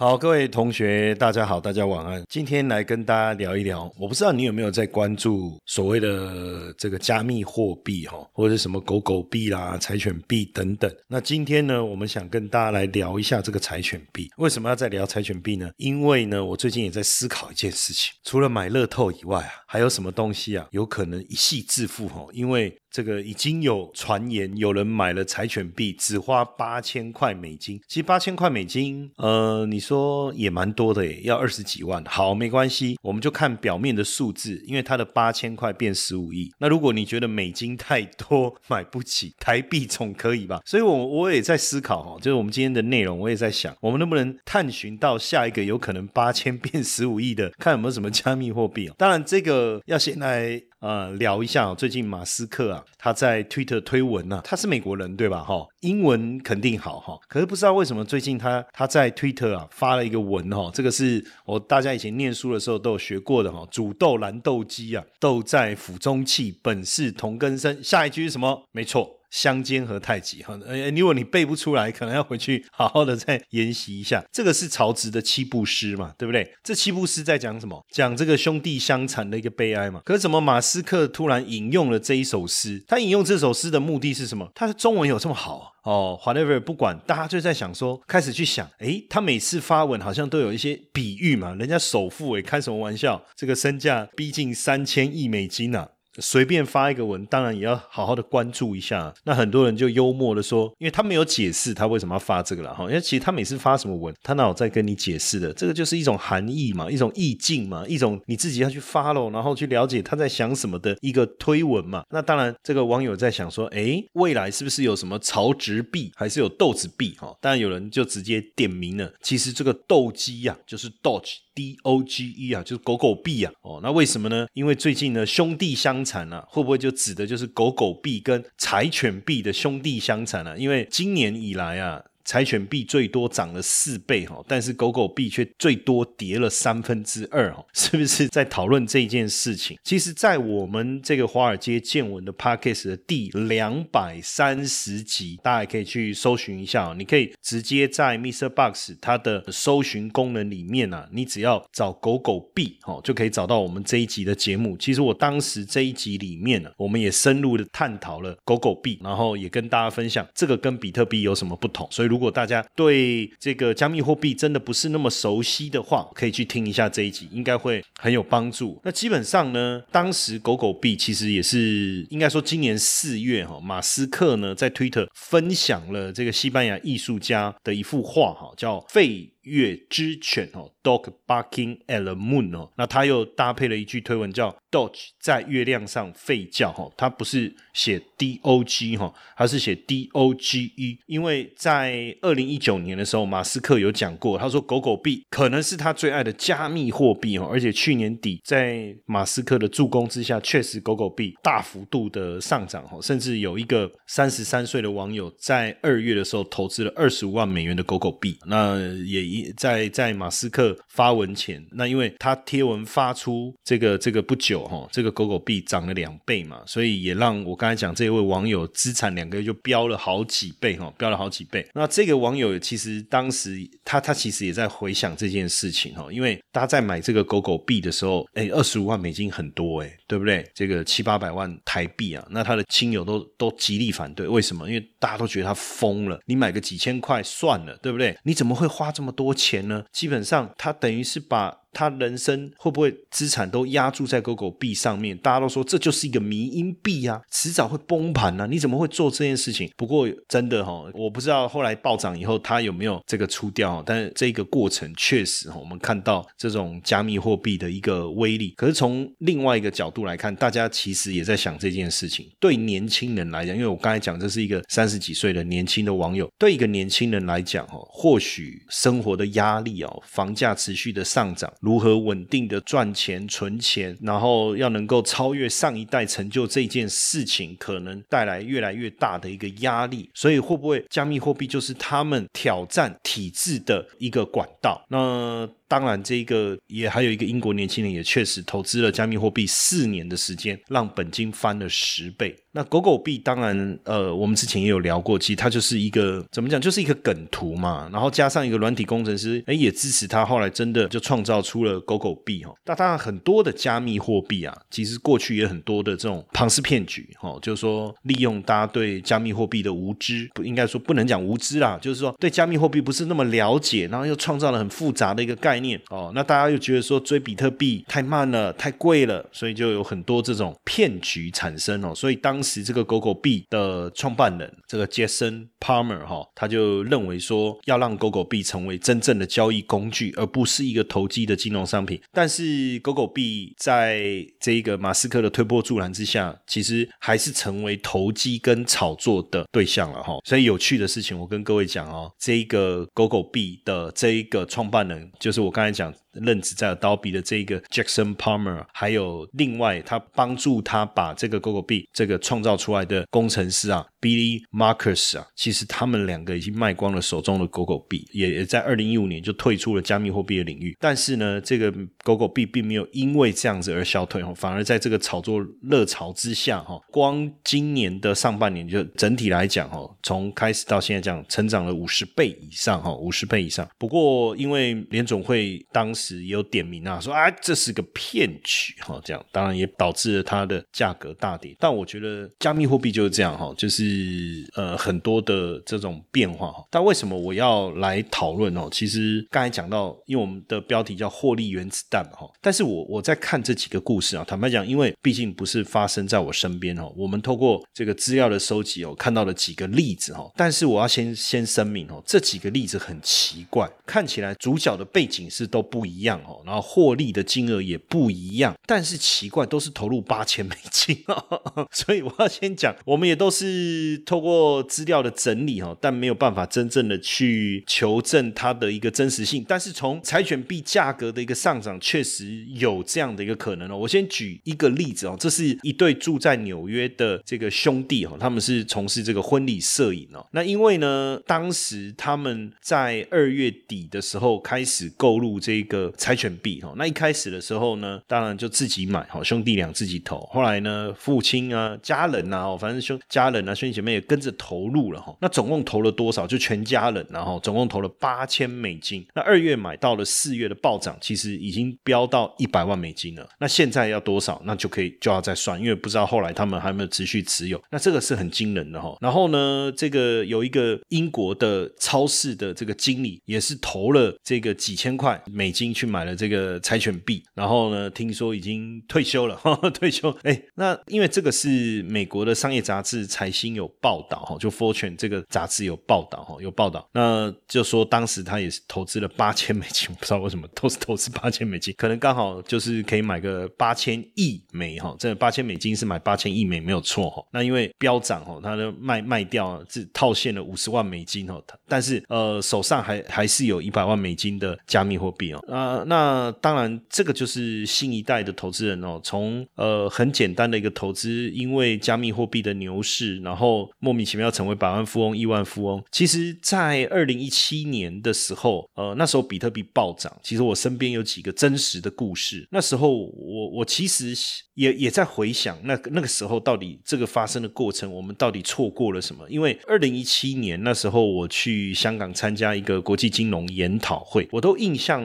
好，各位同学，大家好，大家晚安。今天来跟大家聊一聊，我不知道你有没有在关注所谓的这个加密货币哈，或者什么狗狗币啦、柴犬币等等。那今天呢，我们想跟大家来聊一下这个柴犬币。为什么要再聊柴犬币呢？因为呢，我最近也在思考一件事情，除了买乐透以外啊，还有什么东西啊，有可能一夕致富哈？因为这个已经有传言，有人买了柴犬币，只花八千块美金。其实八千块美金，呃，你说也蛮多的耶，要二十几万。好，没关系，我们就看表面的数字，因为它的八千块变十五亿。那如果你觉得美金太多买不起，台币总可以吧？所以，我我也在思考哈，就是我们今天的内容，我也在想，我们能不能探寻到下一个有可能八千变十五亿的，看有没有什么加密货币。当然，这个要先来。呃，聊一下最近马斯克啊，他在 Twitter 推文呢，他是美国人对吧？哈，英文肯定好哈。可是不知道为什么最近他他在 Twitter 啊发了一个文哈，这个是我大家以前念书的时候都有学过的哈。煮豆燃豆萁啊，豆在釜中泣，本是同根生。下一句是什么？没错。相煎何太急哈，呃，如果你背不出来，可能要回去 好好的再研习一下。这个是曹植的七步诗嘛，对不对？这七步诗在讲什么？讲这个兄弟相残的一个悲哀嘛。可是怎么马斯克突然引用了这一首诗？他引用这首诗的目的是什么？他的中文有这么好哦？Whatever，不管，大家就在想说，开始去想，诶，他每次发文好像都有一些比喻嘛。人家首富诶，开什么玩笑？这个身价逼近三千亿美金啊！随便发一个文，当然也要好好的关注一下。那很多人就幽默的说，因为他没有解释他为什么要发这个了哈。因为其实他每次发什么文，他哪有在跟你解释的？这个就是一种含义嘛，一种意境嘛，一种你自己要去发喽，然后去了解他在想什么的一个推文嘛。那当然，这个网友在想说，哎，未来是不是有什么曹植币，还是有豆子币哈？当然有人就直接点名了，其实这个斗鸡呀，就是 Doge。D O G E 啊，就是狗狗币啊，哦，那为什么呢？因为最近呢，兄弟相残啊，会不会就指的就是狗狗币跟柴犬币的兄弟相残啊？因为今年以来啊。柴犬币最多涨了四倍哈，但是狗狗币却最多跌了三分之二哈，是不是在讨论这件事情？其实，在我们这个华尔街见闻的 podcast 的第两百三十集，大家也可以去搜寻一下，你可以直接在 Mr. Box 它的搜寻功能里面啊，你只要找狗狗币哈，就可以找到我们这一集的节目。其实我当时这一集里面呢，我们也深入的探讨了狗狗币，然后也跟大家分享这个跟比特币有什么不同。所以如如果大家对这个加密货币真的不是那么熟悉的话，可以去听一下这一集，应该会很有帮助。那基本上呢，当时狗狗币其实也是应该说今年四月哈，马斯克呢在推特分享了这个西班牙艺术家的一幅画哈，叫费。月之犬哦，Dog barking at the moon 哦，那他又搭配了一句推文叫 Dog 在月亮上吠叫哈，他不是写 D O G 哈，他是写 D O G E，因为在二零一九年的时候，马斯克有讲过，他说狗狗币可能是他最爱的加密货币哦，而且去年底在马斯克的助攻之下，确实狗狗币大幅度的上涨哈，甚至有一个三十三岁的网友在二月的时候投资了二十五万美元的狗狗币，那也。在在马斯克发文前，那因为他贴文发出这个这个不久哈，这个狗狗币涨了两倍嘛，所以也让我刚才讲这位网友资产两个月就飙了好几倍哈，飙了好几倍。那这个网友其实当时他他其实也在回想这件事情哈，因为他在买这个狗狗币的时候，哎，二十五万美金很多哎，对不对？这个七八百万台币啊，那他的亲友都都极力反对，为什么？因为大家都觉得他疯了，你买个几千块算了，对不对？你怎么会花这么多？多钱呢？基本上，他等于是把他人生会不会资产都压注在狗狗币上面？大家都说这就是一个迷因币啊，迟早会崩盘啊！你怎么会做这件事情？不过真的哈，我不知道后来暴涨以后他有没有这个出掉，但是这个过程确实哈，我们看到这种加密货币的一个威力。可是从另外一个角度来看，大家其实也在想这件事情。对年轻人来讲，因为我刚才讲这是一个三十几岁的年轻的网友，对一个年轻人来讲哦，或许生活的压力哦，房价持续的上涨，如何稳定的赚钱存钱，然后要能够超越上一代成就这件事情，可能带来越来越大的一个压力。所以会不会加密货币就是他们挑战体制的一个管道？那？当然，这个也还有一个英国年轻人，也确实投资了加密货币四年的时间，让本金翻了十倍。那狗狗币当然，呃，我们之前也有聊过，其实它就是一个怎么讲，就是一个梗图嘛。然后加上一个软体工程师，哎，也支持他，后来真的就创造出了狗狗币哈。那当然，很多的加密货币啊，其实过去也很多的这种庞氏骗局哈，就是说利用大家对加密货币的无知，不应该说不能讲无知啦，就是说对加密货币不是那么了解，然后又创造了很复杂的一个概念念哦。那大家又觉得说追比特币太慢了，太贵了，所以就有很多这种骗局产生哦。所以当时这个狗狗币的创办人，这个杰森 Palmer 哈，他就认为说，要让狗狗币成为真正的交易工具，而不是一个投机的金融商品。但是狗狗币在这一个马斯克的推波助澜之下，其实还是成为投机跟炒作的对象了哈。所以有趣的事情，我跟各位讲哦，这一个狗狗币的这一个创办人，就是我我刚才讲。任职在刀比的这个 Jackson Palmer，还有另外他帮助他把这个 g o g o 币这个创造出来的工程师啊，Billy Marcus 啊，其实他们两个已经卖光了手中的 g o g o 币，也也在二零一五年就退出了加密货币的领域。但是呢，这个 g o g o 币并没有因为这样子而消退哦，反而在这个炒作热潮之下哈，光今年的上半年就整体来讲哈，从开始到现在这样成长了五十倍以上哈，五十倍以上。不过因为联总会当也有点名啊，说啊这是个骗局哈，这样当然也导致了它的价格大跌。但我觉得加密货币就是这样哈，就是呃很多的这种变化哈。但为什么我要来讨论哦？其实刚才讲到，因为我们的标题叫获利原子弹哈。但是我我在看这几个故事啊，坦白讲，因为毕竟不是发生在我身边哦，我们透过这个资料的收集哦，看到了几个例子哈。但是我要先先声明哦，这几个例子很奇怪，看起来主角的背景是都不。一一样哦，然后获利的金额也不一样，但是奇怪都是投入八千美金，所以我要先讲，我们也都是透过资料的整理哈，但没有办法真正的去求证它的一个真实性。但是从柴犬币价格的一个上涨，确实有这样的一个可能哦。我先举一个例子哦，这是一对住在纽约的这个兄弟哦，他们是从事这个婚礼摄影哦。那因为呢，当时他们在二月底的时候开始购入这个。柴犬币哈，那一开始的时候呢，当然就自己买哈，兄弟俩自己投。后来呢，父亲啊、家人啊，反正兄家人啊、兄弟姐妹也跟着投入了哈。那总共投了多少？就全家人，然后总共投了八千美金。那二月买到了四月的暴涨，其实已经飙到一百万美金了。那现在要多少？那就可以就要再算，因为不知道后来他们还有没有持续持有。那这个是很惊人的哈。然后呢，这个有一个英国的超市的这个经理，也是投了这个几千块美金。去买了这个柴犬币，然后呢，听说已经退休了，退休。哎，那因为这个是美国的商业杂志财新有报道哈，就 Fortune 这个杂志有报道哈，有报道，那就说当时他也是投资了八千 美金，不知道为什么都是投资八千美金，可能刚好就是可以买个八千亿美哈，这八千美金是买八千亿美没有错哈。那因为飙涨哈，他的卖卖掉是套现了五十万美金哦，但是呃手上还还是有一百万美金的加密货币哦。啊，那当然，这个就是新一代的投资人哦。从呃很简单的一个投资，因为加密货币的牛市，然后莫名其妙成为百万富翁、亿万富翁。其实，在二零一七年的时候，呃，那时候比特币暴涨，其实我身边有几个真实的故事。那时候，我我其实也也在回想，那那个时候到底这个发生的过程，我们到底错过了什么？因为二零一七年那时候我去香港参加一个国际金融研讨会，我都印象。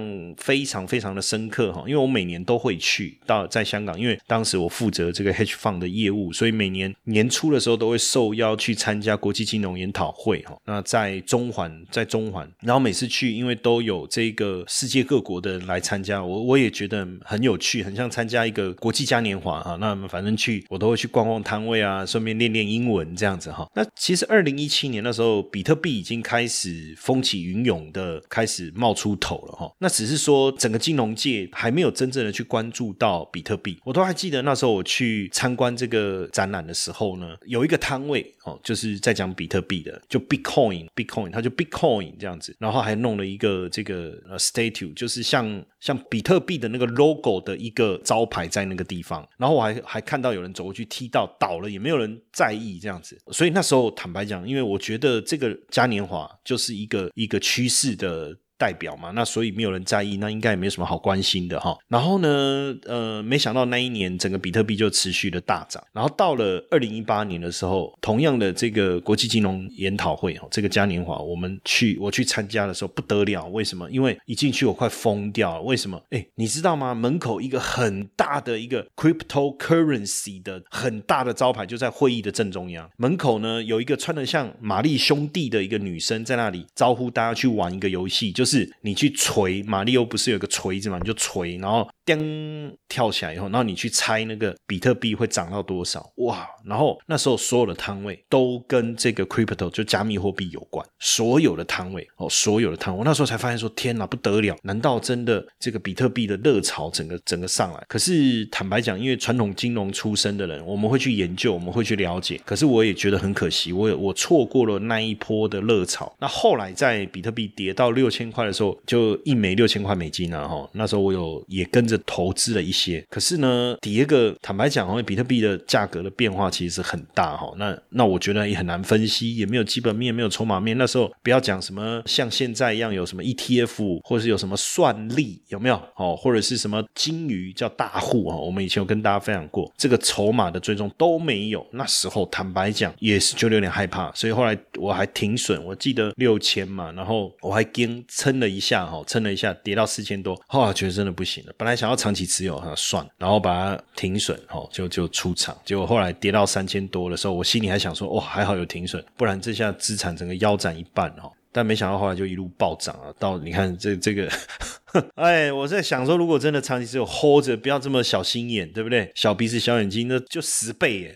非常非常的深刻哈，因为我每年都会去到在香港，因为当时我负责这个 hedge fund 的业务，所以每年年初的时候都会受邀去参加国际金融研讨会哈。那在中环，在中环，然后每次去，因为都有这个世界各国的来参加，我我也觉得很有趣，很像参加一个国际嘉年华哈。那反正去我都会去逛逛摊位啊，顺便练练英文这样子哈。那其实二零一七年那时候，比特币已经开始风起云涌的开始冒出头了哈。那只是说整个金融界还没有真正的去关注到比特币。我都还记得那时候我去参观这个展览的时候呢，有一个摊位哦，就是在讲比特币的，就 Bitcoin，Bitcoin，它就 Bitcoin 这样子，然后还弄了一个这个呃 statue，就是像像比特币的那个 logo 的一个招牌在那个地方，然后我还还看到有人走过去踢到倒了，也没有人在意这样子。所以那时候坦白讲，因为我觉得这个嘉年华就是一个一个趋势的。代表嘛，那所以没有人在意，那应该也没什么好关心的哈。然后呢，呃，没想到那一年整个比特币就持续的大涨。然后到了二零一八年的时候，同样的这个国际金融研讨会哈，这个嘉年华，我们去我去参加的时候不得了，为什么？因为一进去我快疯掉了。为什么？哎，你知道吗？门口一个很大的一个 cryptocurrency 的很大的招牌就在会议的正中央。门口呢有一个穿的像玛丽兄弟的一个女生在那里招呼大家去玩一个游戏，就。是你去锤，马里奥不是有个锤子嘛？你就锤，然后叮跳起来以后，然后你去猜那个比特币会涨到多少？哇！然后那时候所有的摊位都跟这个 crypto 就加密货币有关，所有的摊位哦，所有的摊位，那时候才发现说天哪，不得了！难道真的这个比特币的热潮整个整个上来？可是坦白讲，因为传统金融出身的人，我们会去研究，我们会去了解。可是我也觉得很可惜，我我错过了那一波的热潮。那后来在比特币跌到六千。块的时候就一枚六千块美金啊哈，那时候我有也跟着 投资了一些，可是呢，第一个坦白讲，因为比特币的价格的变化其实是很大哈，那那我觉得也很难分析，也没有基本面，没有筹码面。那时候不要讲什么像现在一样有什么 ETF，或者是有什么算力有没有哦，或者是什么金鱼叫大户啊，我们以前有跟大家分享过，这个筹码的追踪都没有。那时候坦白讲也是就有点害怕，所以后来我还停损，我记得六千嘛，然后我还跟。撑了一下哈，撑了一下，跌到四千多，后来觉得真的不行了。本来想要长期持有哈，算，然后把它停损哦，就就出场。结果后来跌到三千多的时候，我心里还想说，哇，还好有停损，不然这下资产整个腰斩一半哦。但没想到后来就一路暴涨啊，到你看这这个，哎，我在想说，如果真的长期持有 hold 着，不要这么小心眼，对不对？小鼻子小眼睛，那就十倍耶。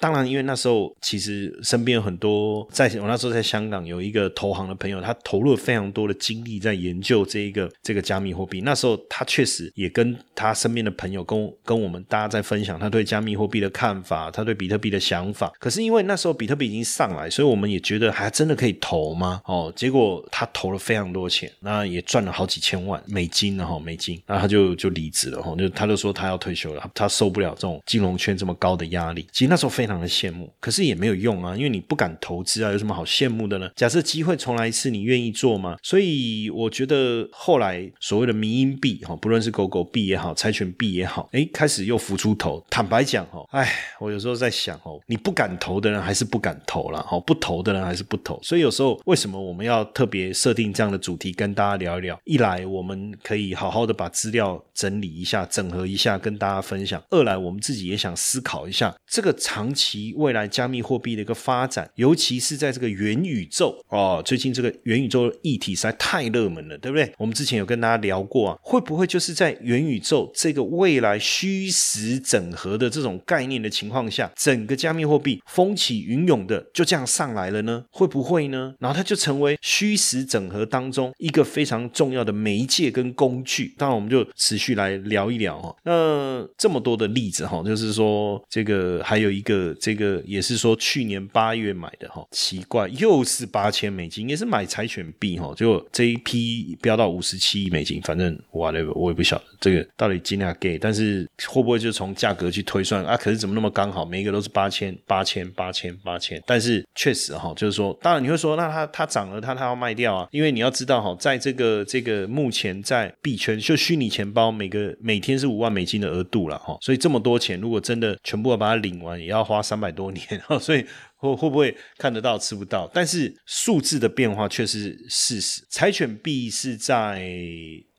当然，因为那时候其实身边有很多，在我那时候在香港有一个投行的朋友，他投入了非常多的精力在研究这一个这个加密货币。那时候他确实也跟他身边的朋友跟跟我们大家在分享他对加密货币的看法，他对比特币的想法。可是因为那时候比特币已经上来，所以我们也觉得还真的可以投吗？哦，结果他投了非常多钱，那也赚了好几千万美金了哈，美金。那他就就离职了哈，就他就说他要退休了，他受不了这种金融圈这么高的压力。其实那时候非。非常的羡慕，可是也没有用啊，因为你不敢投资啊，有什么好羡慕的呢？假设机会重来一次，你愿意做吗？所以我觉得后来所谓的民营币哈，不论是狗狗币也好，柴犬币也好，哎，开始又浮出头。坦白讲哈，哎，我有时候在想哦，你不敢投的人还是不敢投了，哈，不投的人还是不投。所以有时候为什么我们要特别设定这样的主题跟大家聊一聊？一来我们可以好好的把资料整理一下、整合一下，跟大家分享；二来我们自己也想思考一下这个长。期未来加密货币的一个发展，尤其是在这个元宇宙哦，最近这个元宇宙议题实在太热门了，对不对？我们之前有跟大家聊过啊，会不会就是在元宇宙这个未来虚实整合的这种概念的情况下，整个加密货币风起云涌的就这样上来了呢？会不会呢？然后它就成为虚实整合当中一个非常重要的媒介跟工具。当然，我们就持续来聊一聊哈。那这么多的例子哈，就是说这个还有一个这个也是说去年八月买的哈，奇怪又是八千美金，也是买柴犬币哈，结果这一批飙到五十七亿美金，反正我那个我也不晓得这个到底几哪给，但是会不会就从价格去推算啊？可是怎么那么刚好，每一个都是八千八千八千八千？但是确实哈，就是说，当然你会说，那它它涨了，它它要卖掉啊？因为你要知道哈，在这个这个目前在币圈就虚拟钱包每个每天是五万美金的额度了哈，所以这么多钱，如果真的全部要把它领完，也要花三百多年，所以会会不会看得到吃不到？但是数字的变化却是事实。柴犬币是在。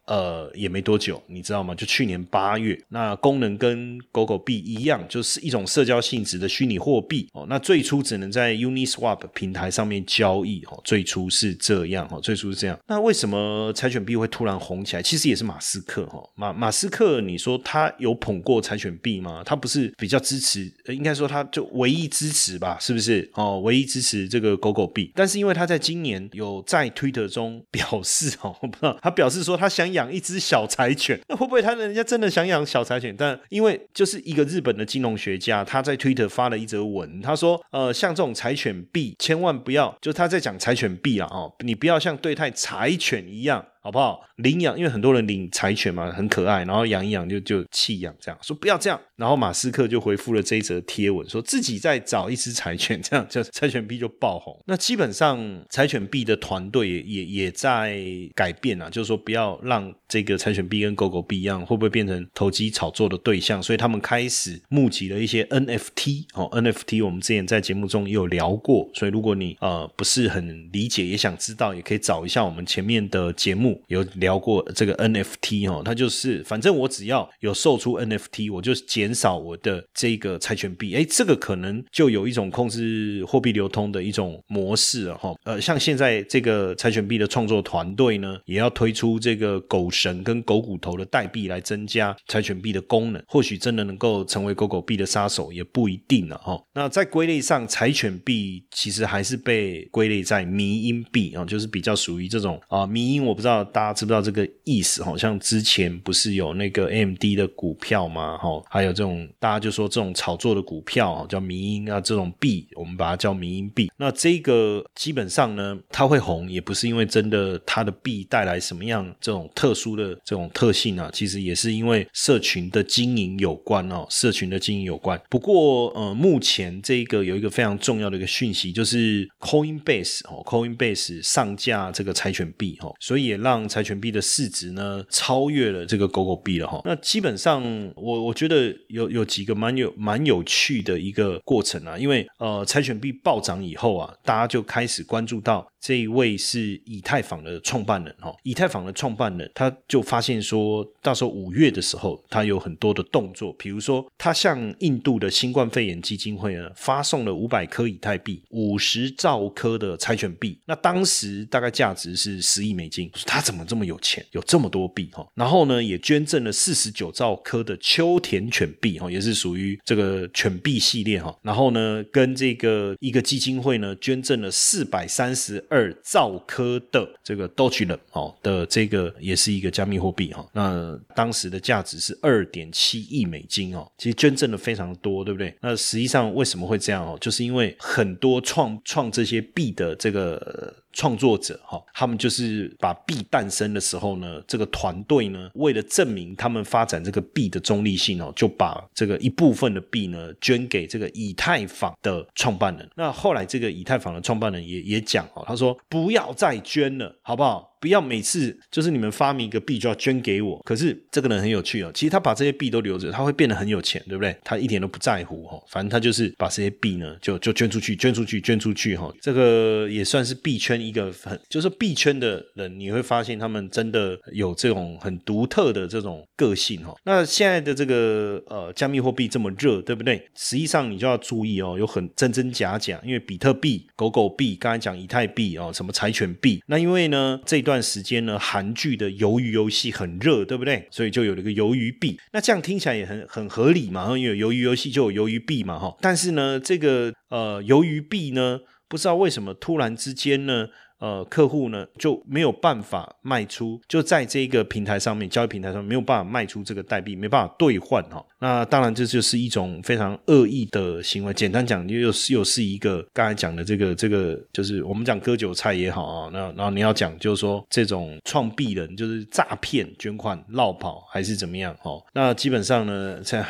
呃，也没多久，你知道吗？就去年八月，那功能跟狗狗币一样，就是一种社交性质的虚拟货币哦。那最初只能在 Uniswap 平台上面交易哦，最初是这样哦，最初是这样。那为什么柴犬币会突然红起来？其实也是马斯克哈，马马斯克，你说他有捧过柴犬币吗？他不是比较支持，应该说他就唯一支持吧，是不是？哦，唯一支持这个狗狗币。但是因为他在今年有在 Twitter 中表示哦，不知道他表示说他想养。养一只小柴犬，那会不会他人家真的想养小柴犬？但因为就是一个日本的金融学家，他在 Twitter 发了一则文，他说：呃，像这种柴犬币，千万不要，就他在讲柴犬币啊，哦，你不要像对待柴犬一样。好不好？领养，因为很多人领柴犬嘛，很可爱，然后养一养就就弃养，这样说不要这样。然后马斯克就回复了这一则贴文，说自己在找一只柴犬，这样 就柴犬币就爆红。那基本上柴犬币的团队也也也在改变啊，就是说不要让这个柴犬币跟狗狗币一样，会不会变成投机炒作的对象？所以他们开始募集了一些 NFT 哦，NFT 我们之前在节目中也有聊过，所以如果你呃不是很理解，也想知道，也可以找一下我们前面的节目。有聊过这个 NFT 哦，它就是反正我只要有售出 NFT，我就减少我的这个柴犬币。哎，这个可能就有一种控制货币流通的一种模式了哈。呃，像现在这个柴犬币的创作团队呢，也要推出这个狗神跟狗骨头的代币来增加柴犬币的功能，或许真的能够成为狗狗币的杀手，也不一定了哈。那在归类上，柴犬币其实还是被归类在迷因币啊，就是比较属于这种啊迷因，我不知道。大家知不知道这个意思？好像之前不是有那个 AMD 的股票吗？哈，还有这种大家就说这种炒作的股票叫民音啊，这种币我们把它叫民音币。那这个基本上呢，它会红也不是因为真的它的币带来什么样这种特殊的这种特性啊，其实也是因为社群的经营有关哦，社群的经营有关。不过呃，目前这个有一个非常重要的一个讯息，就是 Coinbase 哦，Coinbase 上架这个柴犬币哈，所以也让让柴犬币的市值呢超越了这个狗狗币了哈，那基本上我我觉得有有几个蛮有蛮有趣的一个过程啊，因为呃柴犬币暴涨以后啊，大家就开始关注到。这一位是以太坊的创办人哈，以太坊的创办人他就发现说，到时候五月的时候，他有很多的动作，比如说他向印度的新冠肺炎基金会呢发送了五百颗以太币，五十兆颗的柴犬币，那当时大概价值是十亿美金，他怎么这么有钱，有这么多币哈？然后呢，也捐赠了四十九兆颗的秋田犬币哈，也是属于这个犬币系列哈。然后呢，跟这个一个基金会呢捐赠了四百三十。二兆颗的这个 Dogecoin 哦的这个也是一个加密货币哈，那当时的价值是二点七亿美金哦，其实捐赠的非常多，对不对？那实际上为什么会这样哦？就是因为很多创创这些币的这个。创作者哈，他们就是把币诞生的时候呢，这个团队呢，为了证明他们发展这个币的中立性哦，就把这个一部分的币呢捐给这个以太坊的创办人。那后来这个以太坊的创办人也也讲哦，他说不要再捐了，好不好？不要每次就是你们发明一个币就要捐给我。可是这个人很有趣哦，其实他把这些币都留着，他会变得很有钱，对不对？他一点都不在乎哈，反正他就是把这些币呢，就就捐出去，捐出去，捐出去哈。这个也算是币圈一个很，就是币圈的人，你会发现他们真的有这种很独特的这种个性哈。那现在的这个呃加密货币这么热，对不对？实际上你就要注意哦，有很真真假假，因为比特币、狗狗币，刚才讲以太币哦，什么柴犬币。那因为呢这段时间呢，韩剧的鱿鱼游戏很热，对不对？所以就有了一个鱿鱼币。那这样听起来也很很合理嘛，因为鱿鱼游戏就有鱿鱼币嘛哈。但是呢，这个呃鱿鱼币呢，不知道为什么突然之间呢？呃，客户呢就没有办法卖出，就在这个平台上面交易平台上没有办法卖出这个代币，没办法兑换哈。那当然这就是一种非常恶意的行为。简单讲，又是又是一个刚才讲的这个这个，就是我们讲割韭菜也好啊。那然后你要讲就是说这种创币人就是诈骗捐款、绕跑还是怎么样哈？那基本上呢，在。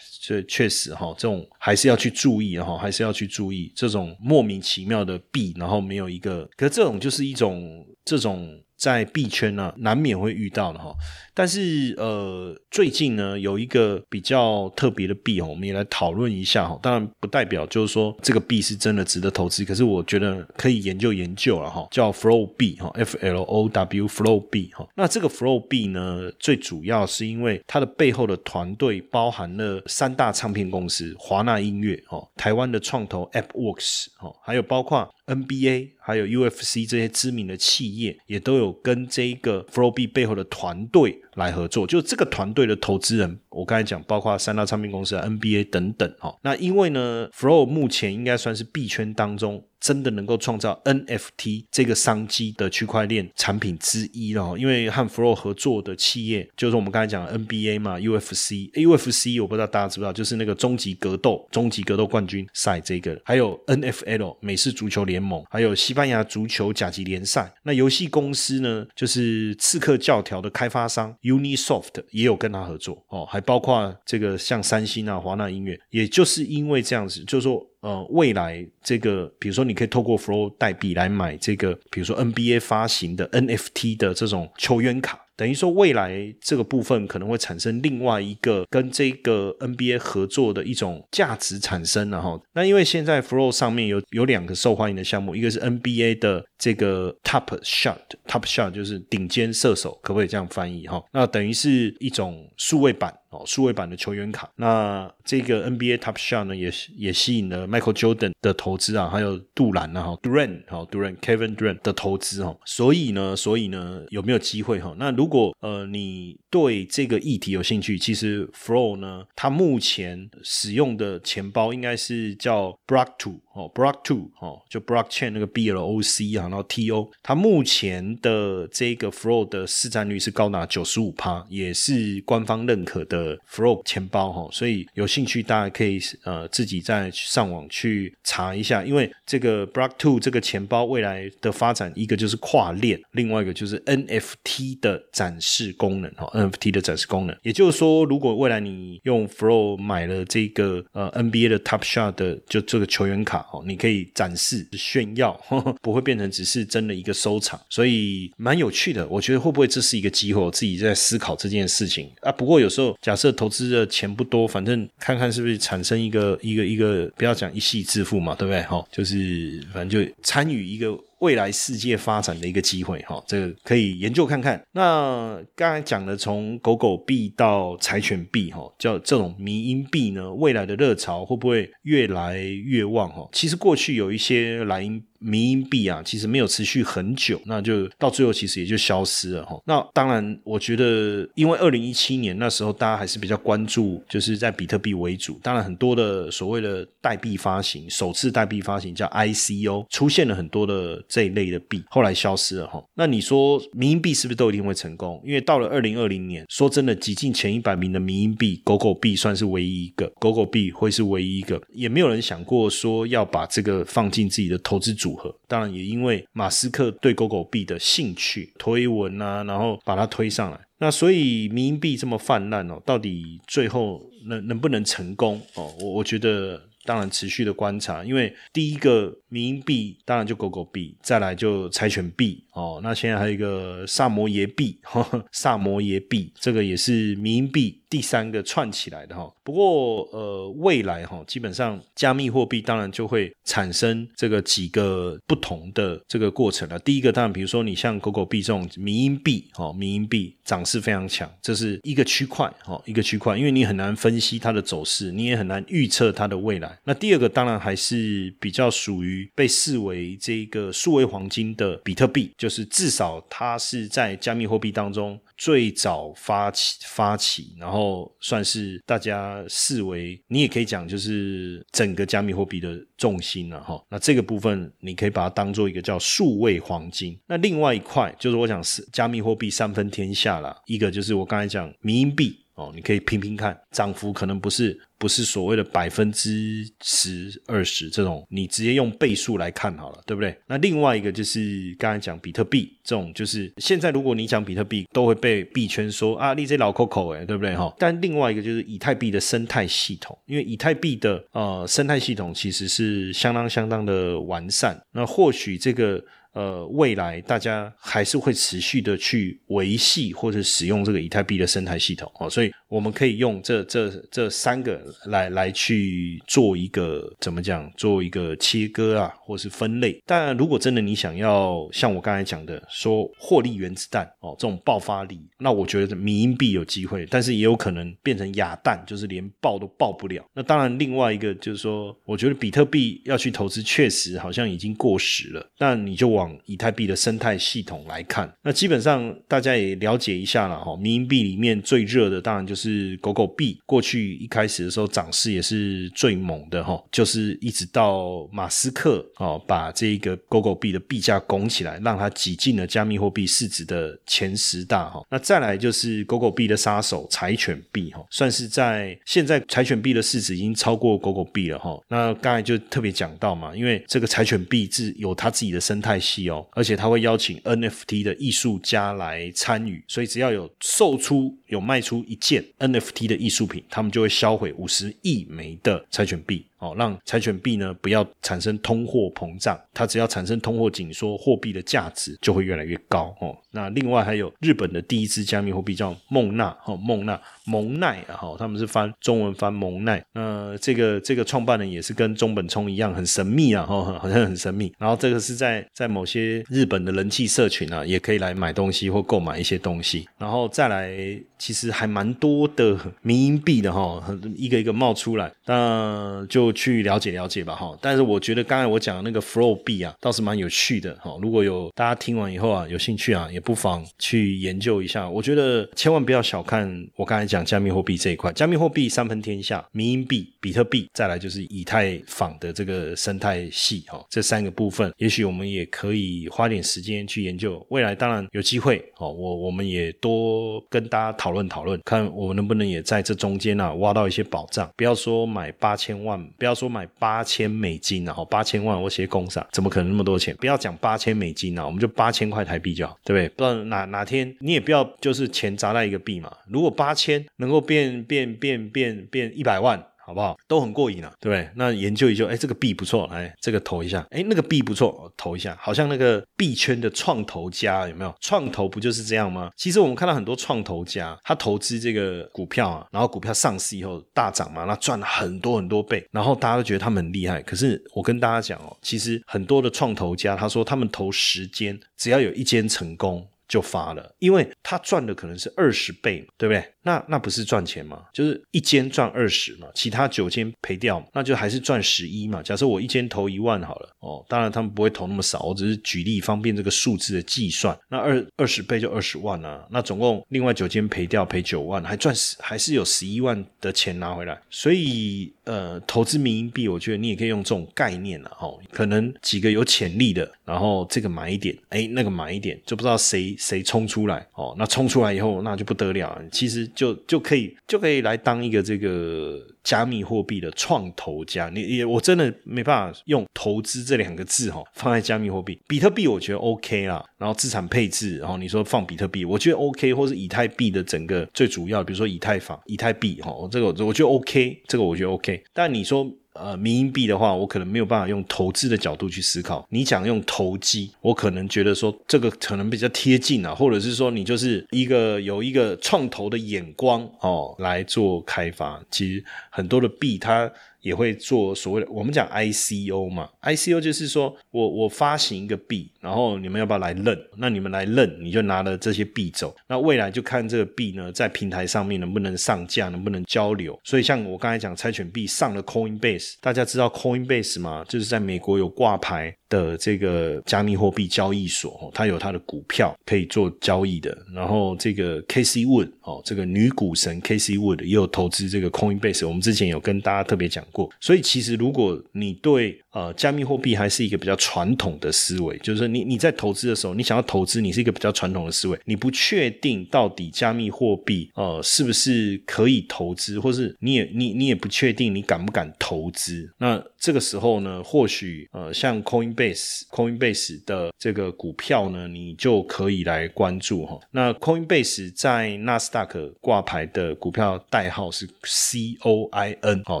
所以确实哈，这种还是要去注意哈，还是要去注意这种莫名其妙的币，然后没有一个，可这种就是一种这种。在币圈呢，难免会遇到的哈。但是呃，最近呢，有一个比较特别的币哦，我们也来讨论一下哈。当然不代表就是说这个币是真的值得投资，可是我觉得可以研究研究了哈。叫 Flow 币哈，F L O W Flow 币哈。那这个 Flow 币呢，最主要是因为它的背后的团队包含了三大唱片公司华纳音乐哦，台湾的创投 AppWorks 哦，还有包括 NBA 还有 UFC 这些知名的企业也都有。跟这一个 Flow B 背后的团队来合作，就这个团队的投资人，我刚才讲，包括三大唱片公司、NBA 等等哈。那因为呢，Flow 目前应该算是币圈当中。真的能够创造 NFT 这个商机的区块链产品之一了，因为和 Flow 合作的企业就是我们刚才讲的 NBA 嘛，UFC，UFC 我不知道大家知不知道，就是那个终极格斗、终极格斗冠军赛这个，还有 NFL 美式足球联盟，还有西班牙足球甲级联赛。那游戏公司呢，就是刺客教条的开发商 Unisoft 也有跟他合作哦，还包括这个像三星啊、华纳音乐，也就是因为这样子，就是说。呃，未来这个，比如说，你可以透过 Flow 代币来买这个，比如说 NBA 发行的 NFT 的这种球员卡。等于说，未来这个部分可能会产生另外一个跟这个 NBA 合作的一种价值产生了哈。那因为现在 Flow 上面有有两个受欢迎的项目，一个是 NBA 的这个 Top Shot，Top Shot 就是顶尖射手，可不可以这样翻译哈？那等于是一种数位版哦，数位版的球员卡。那这个 NBA Top Shot 呢，也也吸引了 Michael Jordan 的投资啊，还有杜兰啊，哈，Durant 哈，Durant，Kevin Durant 的投资哈。所以呢，所以呢，有没有机会哈？那如果呃你对这个议题有兴趣，其实 Flow 呢，它目前使用的钱包应该是叫 Block Two 哦，Block Two 哦，就 Blockchain 那个 B L O C 啊，然后 T O，它目前的这个 Flow 的市占率是高达九十五趴，也是官方认可的 Flow 钱包哈，所以有兴趣大家可以呃自己再上网去查一下，因为这个 Block Two 这个钱包未来的发展，一个就是跨链，另外一个就是 N F T 的。展示功能哈，NFT 的展示功能，也就是说，如果未来你用 Flow 买了这个呃 NBA 的 Top Shot 的就这个球员卡哦，你可以展示炫耀呵呵，不会变成只是真的一个收藏，所以蛮有趣的。我觉得会不会这是一个机会？我自己在思考这件事情啊。不过有时候假设投资的钱不多，反正看看是不是产生一个一个一个，不要讲一夕致富嘛，对不对？哈，就是反正就参与一个。未来世界发展的一个机会，哈，这个可以研究看看。那刚才讲的从狗狗币到柴犬币，哈，叫这种迷因币呢，未来的热潮会不会越来越旺？哈，其实过去有一些莱茵。民营币啊，其实没有持续很久，那就到最后其实也就消失了哈。那当然，我觉得因为二零一七年那时候大家还是比较关注，就是在比特币为主。当然，很多的所谓的代币发行，首次代币发行叫 ICO，出现了很多的这一类的币，后来消失了哈。那你说民营币是不是都一定会成功？因为到了二零二零年，说真的，挤进前一百名的民营币，狗狗币算是唯一一个，狗狗币会是唯一一个，也没有人想过说要把这个放进自己的投资组。组合当然也因为马斯克对狗狗币的兴趣推文啊，然后把它推上来。那所以民币这么泛滥哦，到底最后能能不能成功哦？我我觉得当然持续的观察，因为第一个民币当然就狗狗币，再来就柴犬币哦，那现在还有一个萨摩耶币，萨摩耶币这个也是民币。第三个串起来的哈，不过呃，未来哈，基本上加密货币当然就会产生这个几个不同的这个过程了。第一个当然，比如说你像狗狗币这种民营币，哈，民营币涨势非常强，这是一个区块，哈，一个区块，因为你很难分析它的走势，你也很难预测它的未来。那第二个当然还是比较属于被视为这个数位黄金的比特币，就是至少它是在加密货币当中。最早发起发起，然后算是大家视为，你也可以讲就是整个加密货币的重心了哈。那这个部分你可以把它当做一个叫数位黄金。那另外一块就是我讲是加密货币三分天下了，一个就是我刚才讲民营币。哦，你可以拼拼看，涨幅可能不是不是所谓的百分之十二十这种，你直接用倍数来看好了，对不对？那另外一个就是刚才讲比特币这种，就是现在如果你讲比特币，都会被币圈说啊，你这老 Coco 哎，对不对哈？但另外一个就是以太币的生态系统，因为以太币的呃生态系统其实是相当相当的完善，那或许这个。呃，未来大家还是会持续的去维系或者使用这个以太币的生态系统哦，所以我们可以用这这这三个来来去做一个怎么讲，做一个切割啊，或是分类。但如果真的你想要像我刚才讲的说获利原子弹哦，这种爆发力，那我觉得民营币有机会，但是也有可能变成哑弹，就是连爆都爆不了。那当然，另外一个就是说，我觉得比特币要去投资，确实好像已经过时了。但你就往以太币的生态系统来看，那基本上大家也了解一下了哈。民营币里面最热的当然就是狗狗币，过去一开始的时候涨势也是最猛的哈，就是一直到马斯克哦把这个狗狗币的币价拱起来，让它挤进了加密货币市值的前十大哈。那再来就是狗狗币的杀手柴犬币哈，算是在现在柴犬币的市值已经超过狗狗币了哈。那刚才就特别讲到嘛，因为这个柴犬币是有它自己的生态系。哦，而且他会邀请 NFT 的艺术家来参与，所以只要有售出、有卖出一件 NFT 的艺术品，他们就会销毁五十亿枚的柴犬币。哦，让柴犬币呢不要产生通货膨胀，它只要产生通货紧缩，货币的价值就会越来越高。哦，那另外还有日本的第一支加密货币叫梦娜，哦，梦娜蒙奈啊，哈，他们是翻中文翻蒙奈。那这个这个创办人也是跟中本聪一样很神秘啊，哈，好像很神秘。然后这个是在在某些日本的人气社群啊，也可以来买东西或购买一些东西。然后再来，其实还蛮多的民营币的哈，一个一个冒出来，那就。去了解了解吧哈，但是我觉得刚才我讲的那个 Flow 币啊，倒是蛮有趣的哈。如果有大家听完以后啊，有兴趣啊，也不妨去研究一下。我觉得千万不要小看我刚才讲加密货币这一块，加密货币三分天下，民营币、比特币，再来就是以太坊的这个生态系哈，这三个部分，也许我们也可以花点时间去研究。未来当然有机会哦，我我们也多跟大家讨讨论讨论，看我们能不能也在这中间呢挖到一些宝藏。不要说买八千万。不要说买八千美金然后，八千万我写工厂，怎么可能那么多钱？不要讲八千美金啊，我们就八千块台币就好，对不对？不知道哪哪天你也不要就是钱砸在一个币嘛。如果八千能够变变变变变一百万。好不好？都很过瘾啊，对不对？那研究一究，哎，这个币不错，来这个投一下，哎，那个币不错，投一下，好像那个币圈的创投家有没有？创投不就是这样吗？其实我们看到很多创投家，他投资这个股票啊，然后股票上市以后大涨嘛，那赚了很多很多倍，然后大家都觉得他们很厉害。可是我跟大家讲哦，其实很多的创投家，他说他们投十间，只要有一间成功。就发了，因为他赚的可能是二十倍，对不对？那那不是赚钱吗？就是一间赚二十嘛，其他九间赔掉，那就还是赚十一嘛。假设我一间投一万好了，哦，当然他们不会投那么少，我只是举例方便这个数字的计算。那二二十倍就二十万啊，那总共另外九间赔掉赔九万，还赚十还是有十一万的钱拿回来。所以呃，投资民营币，我觉得你也可以用这种概念了哦。可能几个有潜力的，然后这个买一点，哎，那个买一点，就不知道谁。谁冲出来哦？那冲出来以后，那就不得了。其实就就可以就可以来当一个这个加密货币的创投家。你也我真的没办法用投资这两个字哈放在加密货币。比特币我觉得 OK 啦，然后资产配置，然后你说放比特币，我觉得 OK，或是以太币的整个最主要，比如说以太坊、以太币哈，这个我觉得 OK，这个我觉得 OK。但你说呃民营币的话，我可能没有办法用投资的角度去思考。你讲用投机，我可能觉得说这个可能比较贴近啊，或者是说你就是一个有一个创投的眼光哦来做开发。其实很多的币它。也会做所谓的我们讲 ICO 嘛，ICO 就是说我我发行一个币，然后你们要不要来认？那你们来认，你就拿了这些币走。那未来就看这个币呢，在平台上面能不能上架，能不能交流。所以像我刚才讲猜拳币上了 Coinbase，大家知道 Coinbase 吗？就是在美国有挂牌。的这个加密货币交易所，它有它的股票可以做交易的。然后这个 K C Wood 哦，这个女股神 K C Wood 也有投资这个 Coinbase，我们之前有跟大家特别讲过。所以其实如果你对呃，加密货币还是一个比较传统的思维，就是说你你在投资的时候，你想要投资，你是一个比较传统的思维，你不确定到底加密货币呃是不是可以投资，或是你也你你也不确定你敢不敢投资。那这个时候呢，或许呃像 Coinbase Coinbase 的这个股票呢，你就可以来关注哈。那 Coinbase 在纳斯达克挂牌的股票代号是 C O I N 哦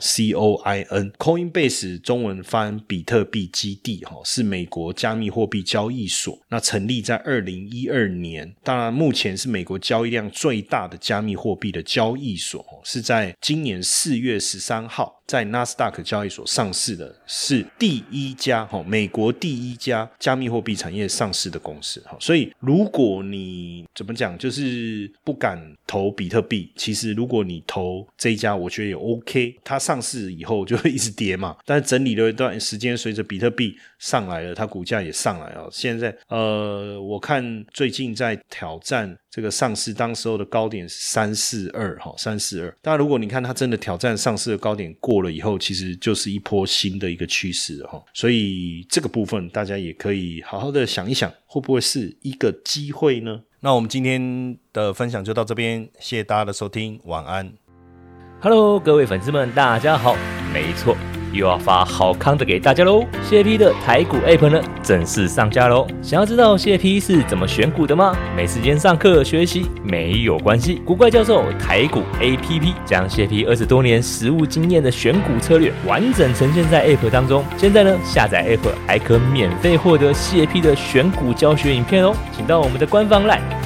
，C O I N Coinbase 中文翻。比特币基地哈是美国加密货币交易所，那成立在二零一二年，当然目前是美国交易量最大的加密货币的交易所，是在今年四月十三号。在纳斯达克交易所上市的是第一家哈，美国第一家加密货币产业上市的公司哈，所以如果你怎么讲，就是不敢投比特币，其实如果你投这一家，我觉得也 OK。它上市以后就会一直跌嘛，但是整理了一段时间，随着比特币上来了，它股价也上来了。现在呃，我看最近在挑战。这个上市当时候的高点是三四二哈，三四二。当然，如果你看它真的挑战上市的高点过了以后，其实就是一波新的一个趋势哈。所以这个部分大家也可以好好的想一想，会不会是一个机会呢？那我们今天的分享就到这边，谢谢大家的收听，晚安。Hello，各位粉丝们，大家好，没错。又要发好康的给大家喽！谢 P 的台股 App 呢正式上架喽！想要知道谢 P 是怎么选股的吗？没时间上课学习没有关系，古怪教授台股 APP 将谢 P 二十多年实务经验的选股策略完整呈现在 App 当中。现在呢，下载 App 还可免费获得谢 P 的选股教学影片哦！请到我们的官方 LINE，